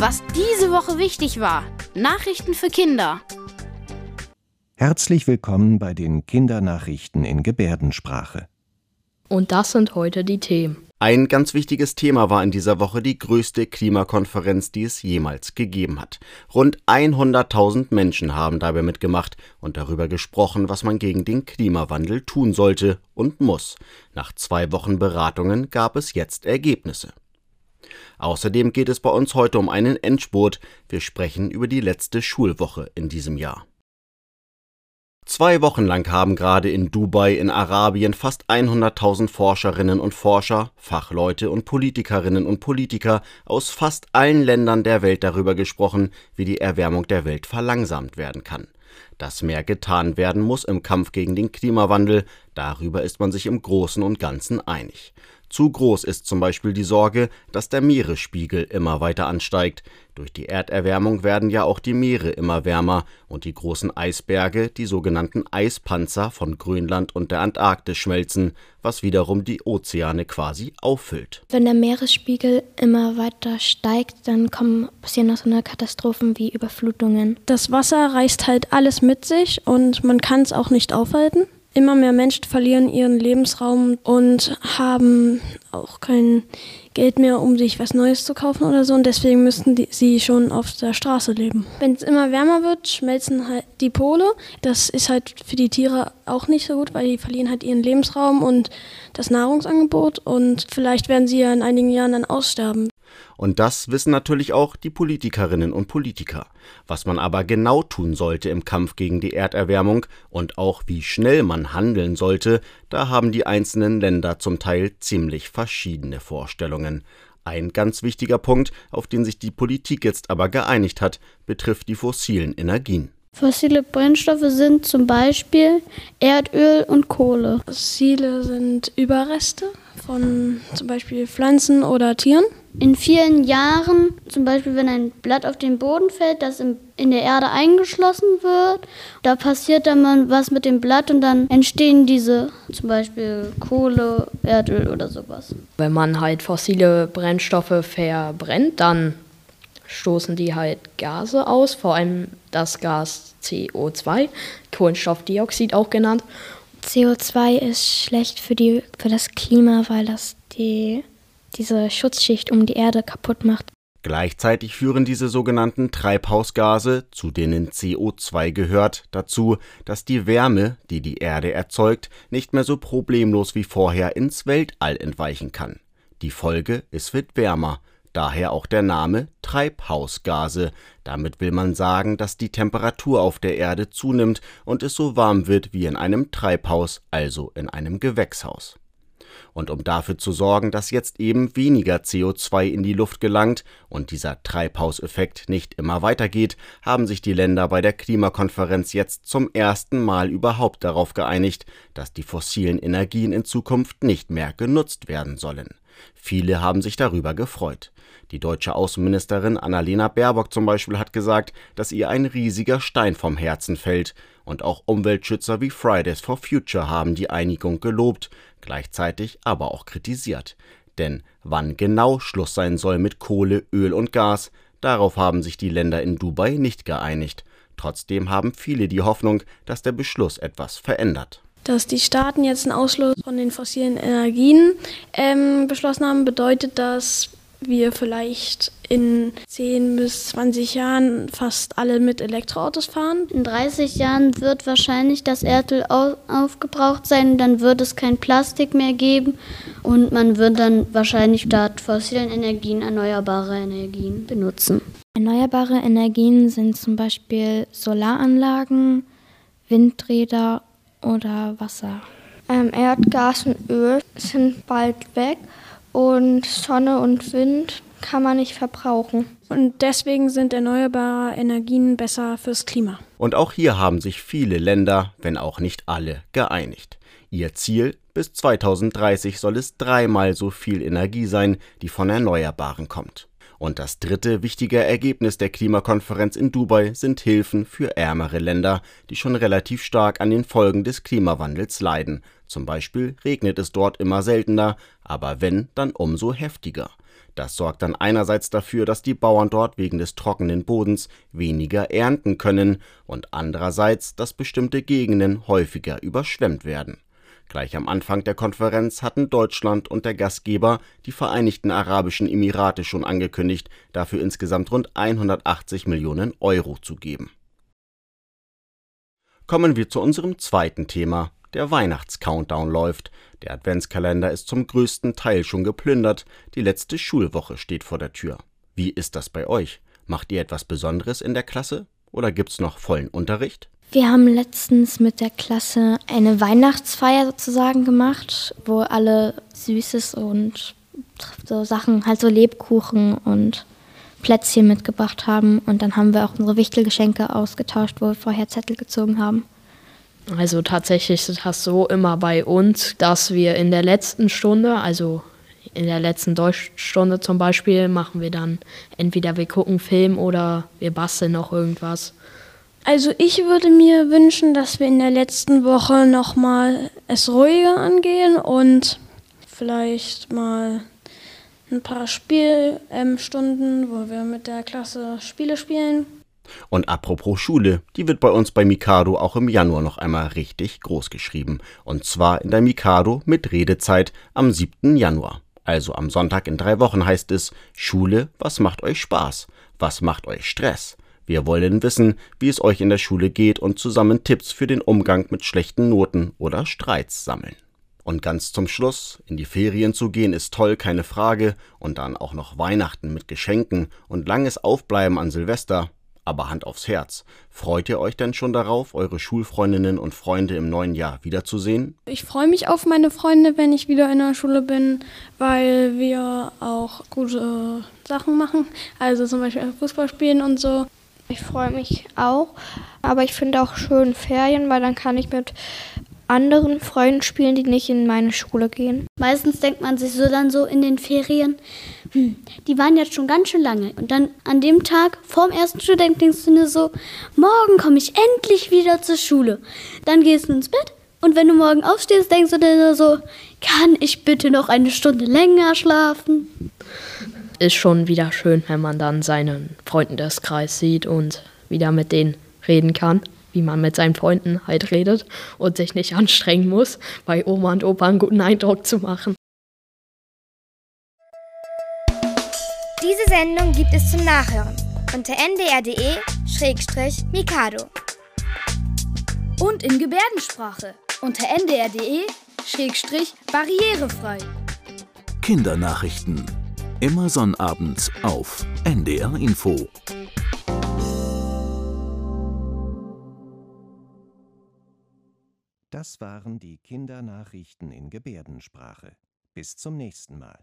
Was diese Woche wichtig war. Nachrichten für Kinder. Herzlich willkommen bei den Kindernachrichten in Gebärdensprache. Und das sind heute die Themen. Ein ganz wichtiges Thema war in dieser Woche die größte Klimakonferenz, die es jemals gegeben hat. Rund 100.000 Menschen haben dabei mitgemacht und darüber gesprochen, was man gegen den Klimawandel tun sollte und muss. Nach zwei Wochen Beratungen gab es jetzt Ergebnisse. Außerdem geht es bei uns heute um einen Endspurt. Wir sprechen über die letzte Schulwoche in diesem Jahr. Zwei Wochen lang haben gerade in Dubai in Arabien fast 100.000 Forscherinnen und Forscher, Fachleute und Politikerinnen und Politiker aus fast allen Ländern der Welt darüber gesprochen, wie die Erwärmung der Welt verlangsamt werden kann. Dass mehr getan werden muss im Kampf gegen den Klimawandel, darüber ist man sich im Großen und Ganzen einig. Zu groß ist zum Beispiel die Sorge, dass der Meeresspiegel immer weiter ansteigt. Durch die Erderwärmung werden ja auch die Meere immer wärmer und die großen Eisberge, die sogenannten Eispanzer von Grönland und der Antarktis schmelzen, was wiederum die Ozeane quasi auffüllt. Wenn der Meeresspiegel immer weiter steigt, dann kommen, passieren auch so eine Katastrophen wie Überflutungen. Das Wasser reißt halt alles mit sich und man kann es auch nicht aufhalten. Immer mehr Menschen verlieren ihren Lebensraum und haben auch kein Geld mehr, um sich was Neues zu kaufen oder so. Und deswegen müssten die, sie schon auf der Straße leben. Wenn es immer wärmer wird, schmelzen halt die Pole. Das ist halt für die Tiere auch nicht so gut, weil die verlieren halt ihren Lebensraum und das Nahrungsangebot. Und vielleicht werden sie ja in einigen Jahren dann aussterben. Und das wissen natürlich auch die Politikerinnen und Politiker. Was man aber genau tun sollte im Kampf gegen die Erderwärmung und auch wie schnell man handeln sollte, da haben die einzelnen Länder zum Teil ziemlich verschiedene Vorstellungen. Ein ganz wichtiger Punkt, auf den sich die Politik jetzt aber geeinigt hat, betrifft die fossilen Energien. Fossile Brennstoffe sind zum Beispiel Erdöl und Kohle. Fossile sind Überreste von zum Beispiel Pflanzen oder Tieren. In vielen Jahren, zum Beispiel wenn ein Blatt auf den Boden fällt, das in der Erde eingeschlossen wird, da passiert dann mal was mit dem Blatt und dann entstehen diese zum Beispiel Kohle, Erdöl oder sowas. Wenn man halt fossile Brennstoffe verbrennt, dann stoßen die halt Gase aus, vor allem das Gas CO2, Kohlenstoffdioxid auch genannt. CO2 ist schlecht für, die, für das Klima, weil das die diese Schutzschicht um die Erde kaputt macht. Gleichzeitig führen diese sogenannten Treibhausgase, zu denen CO2 gehört, dazu, dass die Wärme, die die Erde erzeugt, nicht mehr so problemlos wie vorher ins Weltall entweichen kann. Die Folge, es wird wärmer, daher auch der Name Treibhausgase. Damit will man sagen, dass die Temperatur auf der Erde zunimmt und es so warm wird wie in einem Treibhaus, also in einem Gewächshaus. Und um dafür zu sorgen, dass jetzt eben weniger CO2 in die Luft gelangt und dieser Treibhauseffekt nicht immer weitergeht, haben sich die Länder bei der Klimakonferenz jetzt zum ersten Mal überhaupt darauf geeinigt, dass die fossilen Energien in Zukunft nicht mehr genutzt werden sollen. Viele haben sich darüber gefreut. Die deutsche Außenministerin Annalena Baerbock zum Beispiel hat gesagt, dass ihr ein riesiger Stein vom Herzen fällt, und auch Umweltschützer wie Fridays for Future haben die Einigung gelobt, gleichzeitig aber auch kritisiert. Denn wann genau Schluss sein soll mit Kohle, Öl und Gas, darauf haben sich die Länder in Dubai nicht geeinigt. Trotzdem haben viele die Hoffnung, dass der Beschluss etwas verändert. Dass die Staaten jetzt einen Ausschluss von den fossilen Energien ähm, beschlossen haben, bedeutet, dass wir vielleicht in 10 bis 20 Jahren fast alle mit Elektroautos fahren. In 30 Jahren wird wahrscheinlich das Erdöl aufgebraucht sein, dann wird es kein Plastik mehr geben und man wird dann wahrscheinlich statt fossilen Energien erneuerbare Energien benutzen. Erneuerbare Energien sind zum Beispiel Solaranlagen, Windräder oder Wasser. Ähm, Erdgas und Öl sind bald weg und Sonne und Wind kann man nicht verbrauchen. Und deswegen sind erneuerbare Energien besser fürs Klima. Und auch hier haben sich viele Länder, wenn auch nicht alle, geeinigt. Ihr Ziel, bis 2030 soll es dreimal so viel Energie sein, die von Erneuerbaren kommt. Und das dritte wichtige Ergebnis der Klimakonferenz in Dubai sind Hilfen für ärmere Länder, die schon relativ stark an den Folgen des Klimawandels leiden, Zum Beispiel regnet es dort immer seltener, aber wenn, dann umso heftiger. Das sorgt dann einerseits dafür, dass die Bauern dort wegen des trockenen Bodens weniger ernten können und andererseits, dass bestimmte Gegenden häufiger überschwemmt werden. Gleich am Anfang der Konferenz hatten Deutschland und der Gastgeber, die Vereinigten Arabischen Emirate, schon angekündigt, dafür insgesamt rund 180 Millionen Euro zu geben. Kommen wir zu unserem zweiten Thema. Der Weihnachtscountdown läuft. Der Adventskalender ist zum größten Teil schon geplündert. Die letzte Schulwoche steht vor der Tür. Wie ist das bei euch? Macht ihr etwas Besonderes in der Klasse? Oder gibt's noch vollen Unterricht? Wir haben letztens mit der Klasse eine Weihnachtsfeier sozusagen gemacht, wo alle Süßes und so Sachen, halt so Lebkuchen und Plätzchen mitgebracht haben. Und dann haben wir auch unsere Wichtelgeschenke ausgetauscht, wo wir vorher Zettel gezogen haben. Also tatsächlich ist das so immer bei uns, dass wir in der letzten Stunde, also in der letzten Deutschstunde zum Beispiel, machen wir dann entweder wir gucken Film oder wir basteln noch irgendwas. Also ich würde mir wünschen, dass wir in der letzten Woche nochmal es ruhiger angehen und vielleicht mal ein paar Spielstunden, ähm, wo wir mit der Klasse Spiele spielen. Und apropos Schule, die wird bei uns bei Mikado auch im Januar noch einmal richtig groß geschrieben. Und zwar in der Mikado mit Redezeit am 7. Januar. Also am Sonntag in drei Wochen heißt es Schule, was macht euch Spaß? Was macht euch Stress? Wir wollen wissen, wie es euch in der Schule geht und zusammen Tipps für den Umgang mit schlechten Noten oder Streits sammeln. Und ganz zum Schluss, in die Ferien zu gehen ist toll, keine Frage, und dann auch noch Weihnachten mit Geschenken und langes Aufbleiben an Silvester. Aber Hand aufs Herz, freut ihr euch denn schon darauf, eure Schulfreundinnen und Freunde im neuen Jahr wiederzusehen? Ich freue mich auf meine Freunde, wenn ich wieder in der Schule bin, weil wir auch gute Sachen machen, also zum Beispiel Fußball spielen und so. Ich freue mich auch, aber ich finde auch schön Ferien, weil dann kann ich mit anderen Freunden spielen, die nicht in meine Schule gehen. Meistens denkt man sich so dann so in den Ferien, hm, die waren jetzt schon ganz schön lange. Und dann an dem Tag vorm ersten Schultag denkst du dir so, morgen komme ich endlich wieder zur Schule. Dann gehst du ins Bett und wenn du morgen aufstehst, denkst du dir so, kann ich bitte noch eine Stunde länger schlafen? Ist schon wieder schön, wenn man dann seinen Freunden des Kreis sieht und wieder mit denen reden kann, wie man mit seinen Freunden halt redet und sich nicht anstrengen muss, bei Oma und Opa einen guten Eindruck zu machen. Diese Sendung gibt es zum Nachhören unter ndr.de-mikado. Und in Gebärdensprache unter ndr.de-barrierefrei. Kindernachrichten Immer sonnabends auf NDR Info. Das waren die Kindernachrichten in Gebärdensprache. Bis zum nächsten Mal.